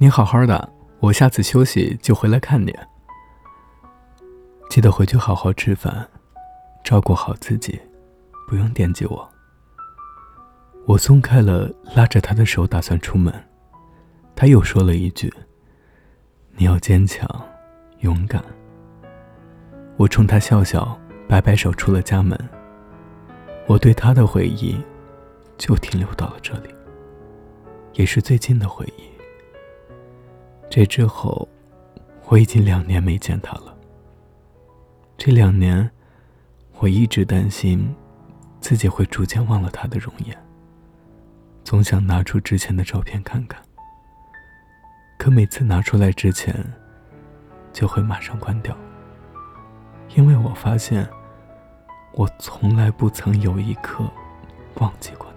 你好好的，我下次休息就回来看你。记得回去好好吃饭，照顾好自己，不用惦记我。我松开了拉着他的手，打算出门，他又说了一句：“你要坚强，勇敢。”我冲他笑笑，摆摆手，出了家门。我对他的回忆，就停留到了这里，也是最近的回忆。这之后，我已经两年没见他了。这两年，我一直担心自己会逐渐忘了他的容颜，总想拿出之前的照片看看。可每次拿出来之前，就会马上关掉。因为我发现，我从来不曾有一刻忘记过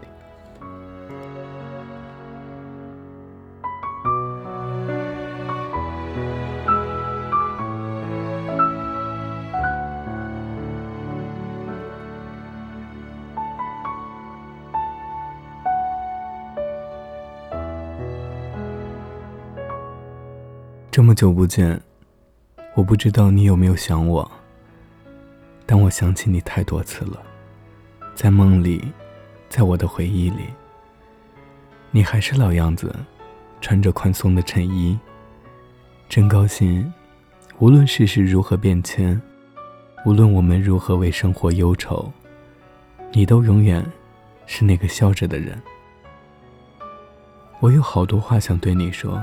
这么久不见，我不知道你有没有想我。但我想起你太多次了，在梦里，在我的回忆里，你还是老样子，穿着宽松的衬衣。真高兴，无论世事如何变迁，无论我们如何为生活忧愁，你都永远是那个笑着的人。我有好多话想对你说，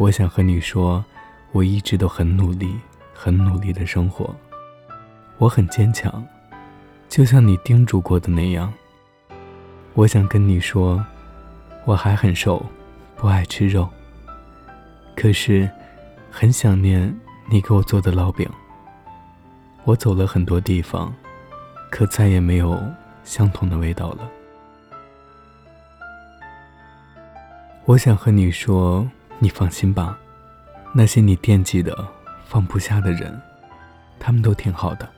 我想和你说，我一直都很努力，很努力的生活。我很坚强，就像你叮嘱过的那样。我想跟你说，我还很瘦，不爱吃肉。可是，很想念你给我做的烙饼。我走了很多地方，可再也没有相同的味道了。我想和你说，你放心吧，那些你惦记的、放不下的人，他们都挺好的。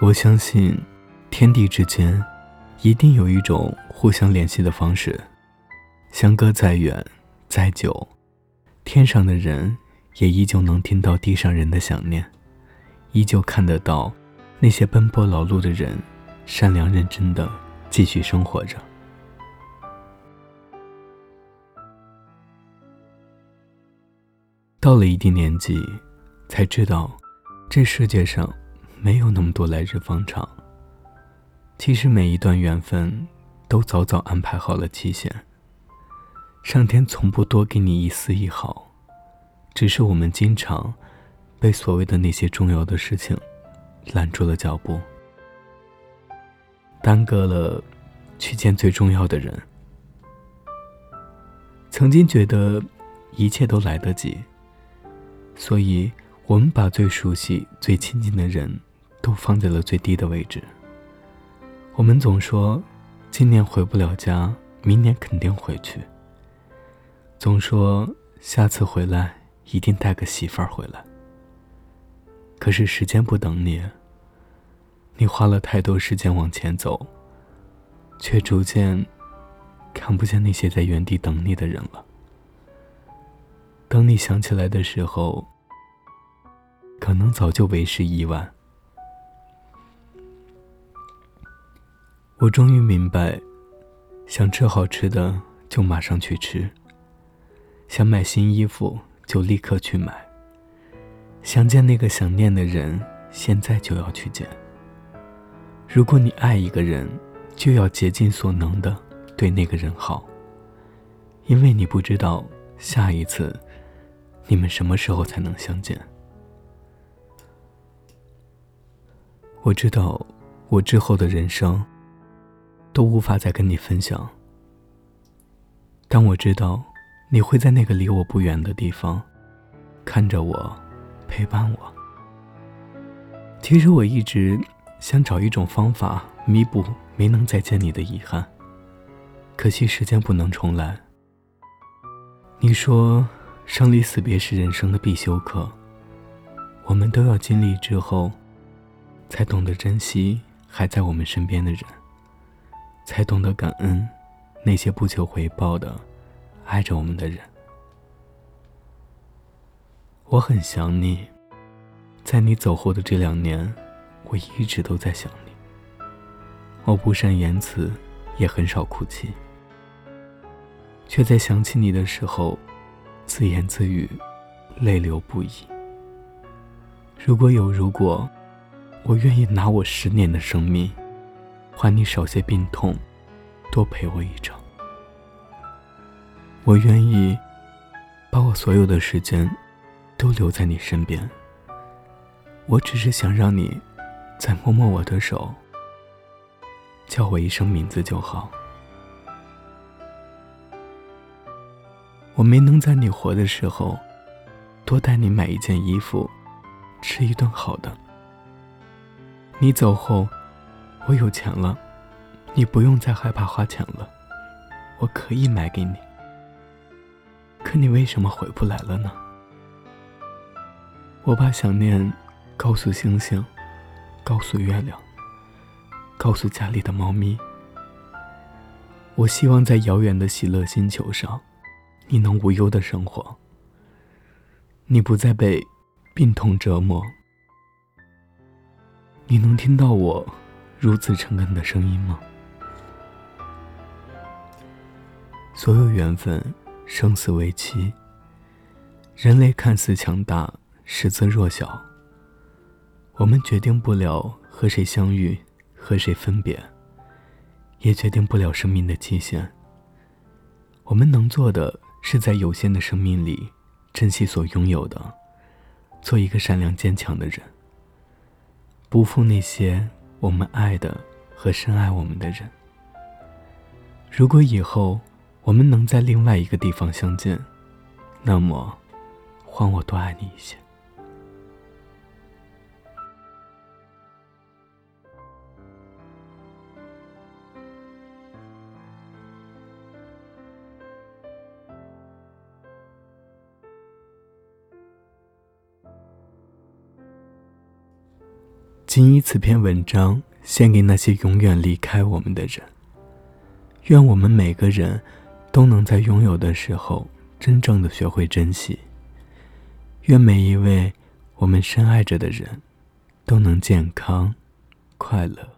我相信，天地之间，一定有一种互相联系的方式。相隔再远再久，天上的人也依旧能听到地上人的想念，依旧看得到那些奔波劳碌的人，善良认真的继续生活着。到了一定年纪，才知道，这世界上。没有那么多来日方长。其实每一段缘分，都早早安排好了期限。上天从不多给你一丝一毫，只是我们经常被所谓的那些重要的事情拦住了脚步，耽搁了去见最重要的人。曾经觉得一切都来得及，所以我们把最熟悉、最亲近的人。都放在了最低的位置。我们总说，今年回不了家，明年肯定回去。总说下次回来一定带个媳妇儿回来。可是时间不等你，你花了太多时间往前走，却逐渐看不见那些在原地等你的人了。等你想起来的时候，可能早就为时已晚。我终于明白，想吃好吃的就马上去吃，想买新衣服就立刻去买，想见那个想念的人，现在就要去见。如果你爱一个人，就要竭尽所能的对那个人好，因为你不知道下一次你们什么时候才能相见。我知道，我之后的人生。都无法再跟你分享，但我知道你会在那个离我不远的地方，看着我，陪伴我。其实我一直想找一种方法弥补没能再见你的遗憾，可惜时间不能重来。你说生离死别是人生的必修课，我们都要经历之后，才懂得珍惜还在我们身边的人。才懂得感恩，那些不求回报的爱着我们的人。我很想你，在你走后的这两年，我一直都在想你。我不善言辞，也很少哭泣，却在想起你的时候，自言自语，泪流不已。如果有如果，我愿意拿我十年的生命，还你少些病痛，多陪我一场。我愿意把我所有的时间都留在你身边。我只是想让你再摸摸我的手。叫我一声名字就好。我没能在你活的时候多带你买一件衣服，吃一顿好的。你走后，我有钱了，你不用再害怕花钱了，我可以买给你。可你为什么回不来了呢？我把想念告诉星星，告诉月亮。告诉家里的猫咪，我希望在遥远的喜乐星球上，你能无忧的生活。你不再被病痛折磨，你能听到我如此诚恳的声音吗？所有缘分，生死为期。人类看似强大，实则弱小。我们决定不了和谁相遇。和谁分别，也决定不了生命的期限。我们能做的，是在有限的生命里，珍惜所拥有的，做一个善良坚强的人，不负那些我们爱的和深爱我们的人。如果以后我们能在另外一个地方相见，那么，换我多爱你一些。谨以此篇文章献给那些永远离开我们的人。愿我们每个人都能在拥有的时候真正的学会珍惜。愿每一位我们深爱着的人都能健康、快乐。